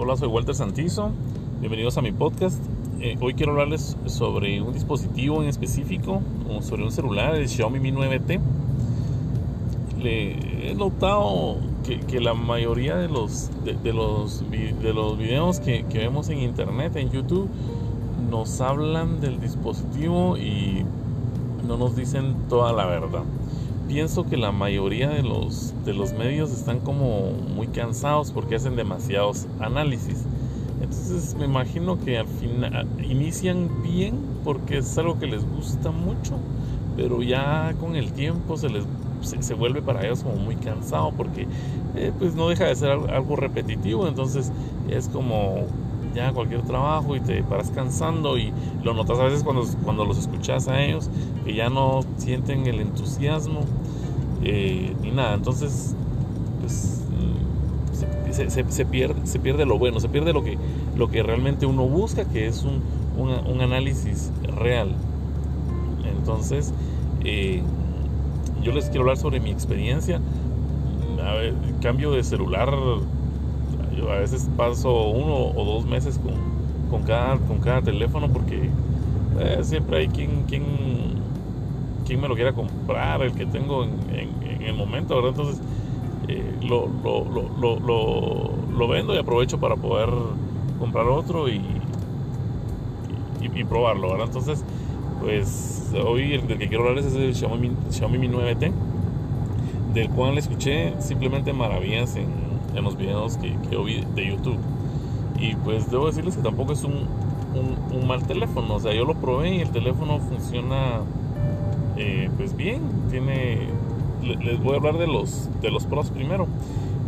Hola, soy Walter Santizo. Bienvenidos a mi podcast. Eh, hoy quiero hablarles sobre un dispositivo en específico, sobre un celular, el Xiaomi Mi 9T. Le he notado que, que la mayoría de los, de, de los, de los videos que, que vemos en internet, en YouTube, nos hablan del dispositivo y no nos dicen toda la verdad pienso que la mayoría de los, de los medios están como muy cansados porque hacen demasiados análisis. Entonces me imagino que al final inician bien porque es algo que les gusta mucho, pero ya con el tiempo se les se, vuelve para ellos como muy cansado porque eh, pues no deja de ser algo repetitivo, entonces es como cualquier trabajo y te paras cansando y lo notas a veces cuando, cuando los escuchas a ellos que ya no sienten el entusiasmo eh, ni nada. Entonces, pues mm, se, pierde, se pierde lo bueno, se pierde lo que, lo que realmente uno busca, que es un, un, análisis real. Entonces, eh, yo les quiero hablar sobre mi experiencia. Cambio de celular a veces paso uno o dos meses con, con, cada, con cada teléfono porque eh, siempre hay quien, quien, quien, me lo quiera comprar, el que tengo en, en, el momento, ¿verdad? Entonces eh, lo, lo, lo, lo, vendo y aprovecho para poder comprar otro y, y, probarlo, ¿verdad? Entonces, pues hoy el que quiero hablar es el Xiaomi, Xiaomi Mi 9T, del cual escuché simplemente maravillas en en los videos que, que vi de YouTube. Y pues debo decirles que tampoco es un, un, mal teléfono. O sea, yo lo probé y el teléfono funciona eh, pues bien. Tiene. Les voy a hablar de los, de los pros primero.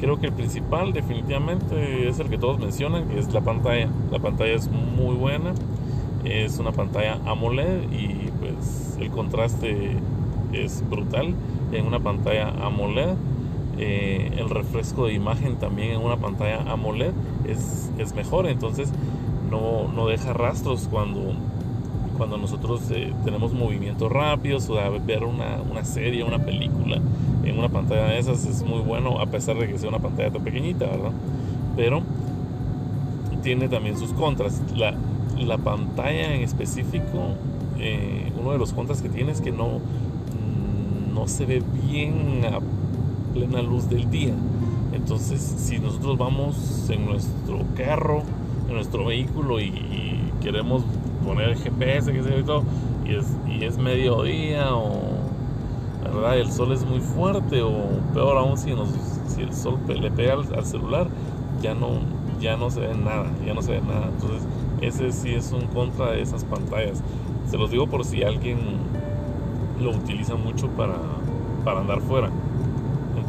Creo que el principal definitivamente es el que todos mencionan, es la pantalla. La pantalla es muy buena. Es una pantalla AMOLED y pues el contraste es brutal en una pantalla AMOLED eh, el refresco de imagen también en una pantalla AMOLED es, es mejor, entonces no, no, deja rastros cuando, cuando nosotros eh, tenemos movimientos rápidos o ver una, una, serie, una película en una pantalla de esas es muy bueno a pesar de que sea una pantalla tan pequeñita, ¿verdad? Pero tiene también sus contras. La, la pantalla en específico, eh, uno de los contras que tiene es que no, no se ve bien plena luz del día. Entonces, si nosotros vamos en nuestro carro, en nuestro vehículo y, queremos poner GPS, que y todo, y es, y es mediodía o ¿verdad? el sol es muy fuerte o peor aún si, nos, si el sol le pega al, celular, ya no, ya no se ve nada, ya no se ve nada. Entonces, ese sí es un contra de esas pantallas. Se los digo por si alguien lo utiliza mucho para, para andar fuera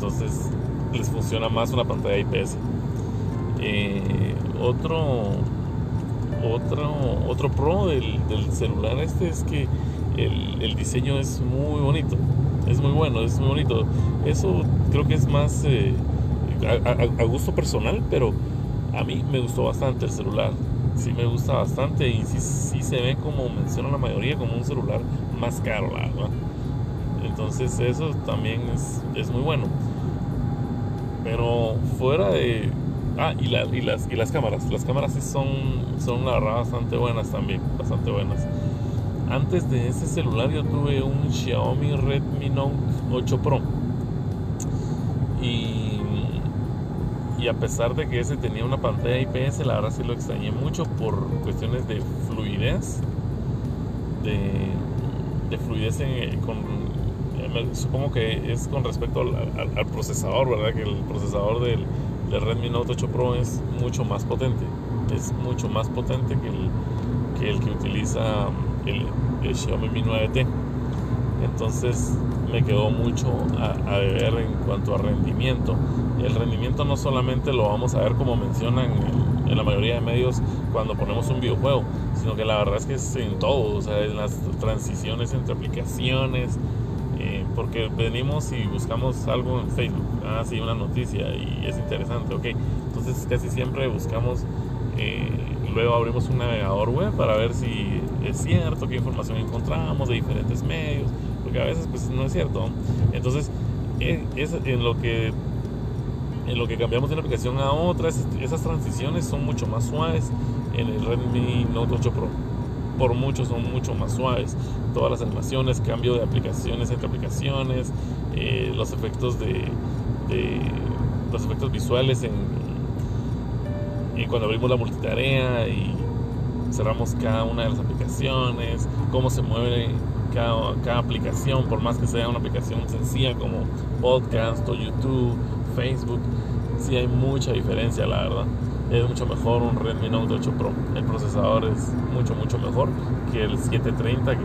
entonces les funciona más una pantalla IPS. Eh, otro, otro, otro pro del, celular este es que el, diseño es muy bonito, es muy bueno, es muy bonito. Eso creo que es más eh, a, gusto personal, pero a mí me gustó bastante el celular. Sí me gusta bastante y sí, se ve como menciona la mayoría como un celular más caro, verdad. Entonces eso también es, es muy bueno. Pero fuera de... Ah, y, y, las, y las cámaras. Las cámaras sí son, son la bastante buenas también. Bastante buenas. Antes de ese celular yo tuve un Xiaomi Redmi Note 8 Pro. Y, y a pesar de que ese tenía una pantalla IPS, la verdad sí lo extrañé mucho por cuestiones de fluidez. De, de fluidez en, con supongo que es con respecto al, procesador, ¿verdad? Que el procesador del, Redmi Note 8 Pro es mucho más potente. Es mucho más potente que el que, el que utiliza el, Xiaomi Mi 9T. Entonces me quedó mucho a, a ver en cuanto a rendimiento. El rendimiento no solamente lo vamos a ver como mencionan en, en, la mayoría de medios cuando ponemos un videojuego, sino que la verdad es que es en todo, o sea, en las transiciones entre aplicaciones, porque venimos y buscamos algo en Facebook, ah, sí, una noticia y es interesante, ok. Entonces casi siempre buscamos, eh, luego abrimos un navegador web para ver si es cierto, qué información encontramos de diferentes medios, porque a veces pues no es cierto. Entonces, eh, en lo que en lo que cambiamos de una aplicación a otra, esas transiciones son mucho más suaves en el Redmi Note 8 Pro. Por mucho son mucho más suaves. Todas las animaciones, cambio de aplicaciones entre aplicaciones, eh, los efectos de, los efectos visuales en, y cuando abrimos la multitarea y cerramos cada una de las aplicaciones, cómo se mueve cada, cada, aplicación, por más que sea una aplicación sencilla como podcast o YouTube, Facebook, sí hay mucha diferencia, la verdad. Es mucho mejor un Redmi Note 8 Pro. El procesador es mucho, mucho mejor que el 730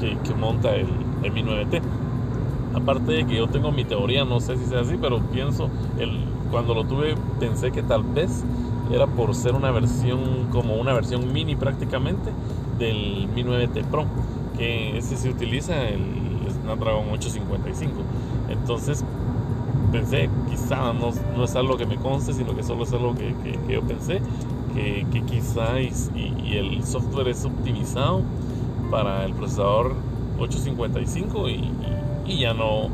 que, que, monta el, el Mi 9T. Aparte de que yo tengo mi teoría, no sé si sea así, pero pienso, el, cuando lo tuve pensé que tal vez era por ser una versión, como una versión mini prácticamente del Mi 9T Pro, que ese se utiliza el Snapdragon 855. Entonces pensé, quizá no, no, es algo que me conste, sino que solo es algo que, que, yo pensé, que, que quizá y, el software es optimizado para el procesador 855 y, y, ya no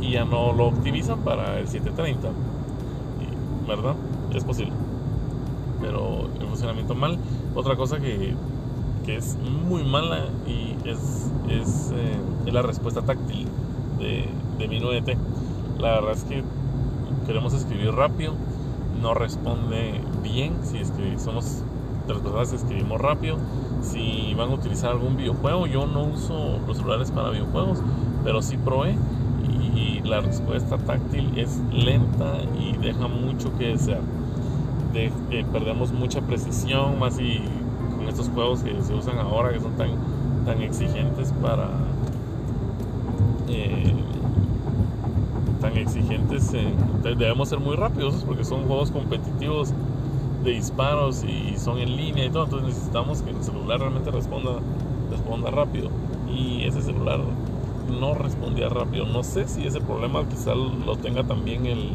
y ya no lo optimizan para el 730 ¿verdad? es posible. Pero el funcionamiento mal. Otra cosa que, que es muy mala y es, es, eh, la respuesta táctil de, de mi 9T la verdad es que queremos escribir rápido, no responde bien si somos de las personas que escribimos rápido. Si van a utilizar algún videojuego, yo no uso los celulares para videojuegos, pero sí probé y la respuesta táctil es lenta y deja mucho que desear. De, eh, perdemos mucha precisión, más y con estos juegos que se usan ahora que son tan, tan exigentes para eh, tan exigentes, debemos ser muy rápidos porque son juegos competitivos de disparos y son en línea y todo, entonces necesitamos que el celular realmente responda, responda rápido y ese celular no respondía rápido. No sé si ese problema quizá lo tenga también el,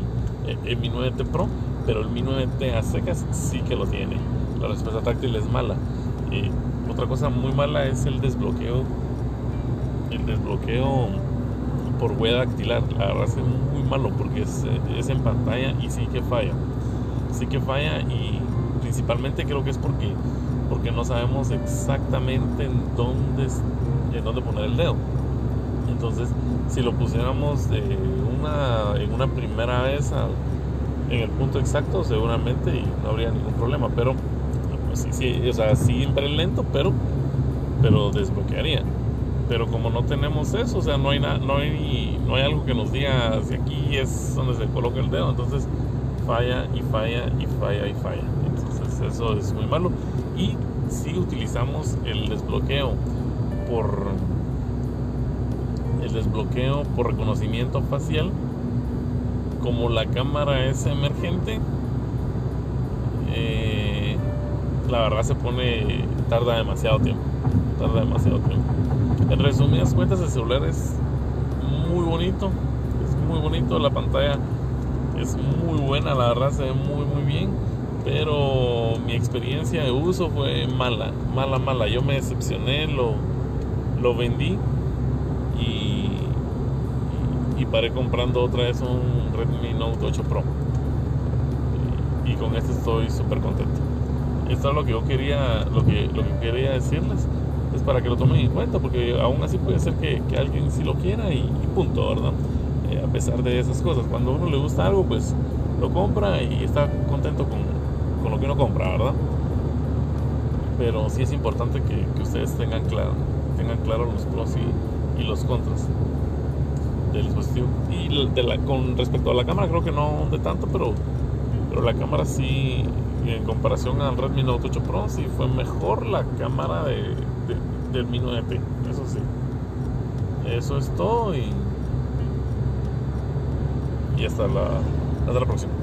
Mi 9T Pro, pero el Mi 9T a secas sí que lo tiene. La respuesta táctil es mala. y otra cosa muy mala es el desbloqueo. El desbloqueo por huella dactilar. La verdad es muy malo porque es, es, en pantalla y sí que falla. Sí que falla y principalmente creo que es porque, porque no sabemos exactamente en dónde, en dónde poner el dedo. Entonces, si lo pusiéramos de una, en una primera vez en el punto exacto, seguramente no habría ningún problema. Pero, pues sí, sí, o sea, siempre lento, pero, pero desbloquearía pero como no tenemos eso, o sea, no hay, nada no, hay, no hay algo que nos diga si aquí es donde se coloca el dedo, entonces falla y falla y falla y falla. Entonces eso es muy malo. Y si utilizamos el desbloqueo por el desbloqueo por reconocimiento facial, como la cámara es emergente, eh, la verdad se pone, tarda demasiado tiempo, tarda demasiado tiempo. En resumidas cuentas, el celular es muy bonito. Es muy bonito. La pantalla es muy buena. La verdad se ve muy, muy bien. Pero mi experiencia de uso fue mala. Mala, mala. Yo me decepcioné. Lo, lo vendí. Y, y, paré comprando otra vez un Redmi Note 8 Pro. Y, con este estoy súper contento. Esto es lo que yo quería, lo que, lo que quería decirles es para que lo tomen en cuenta, porque aún así puede ser que, que alguien sí lo quiera y, punto, ¿verdad? Eh, a pesar de esas cosas, cuando a uno le gusta algo, pues lo compra y está contento con, con lo que uno compra, ¿verdad? Pero sí es importante que, que ustedes tengan claro, tengan claro los pros y, y los contras del dispositivo. Y de la, con respecto a la cámara, creo que no de tanto, pero, pero la cámara sí, en comparación al Redmi Note 8 Pro, sí fue mejor la cámara de del Mi 9T, eso sí. Eso es todo y, y hasta la, hasta la próxima.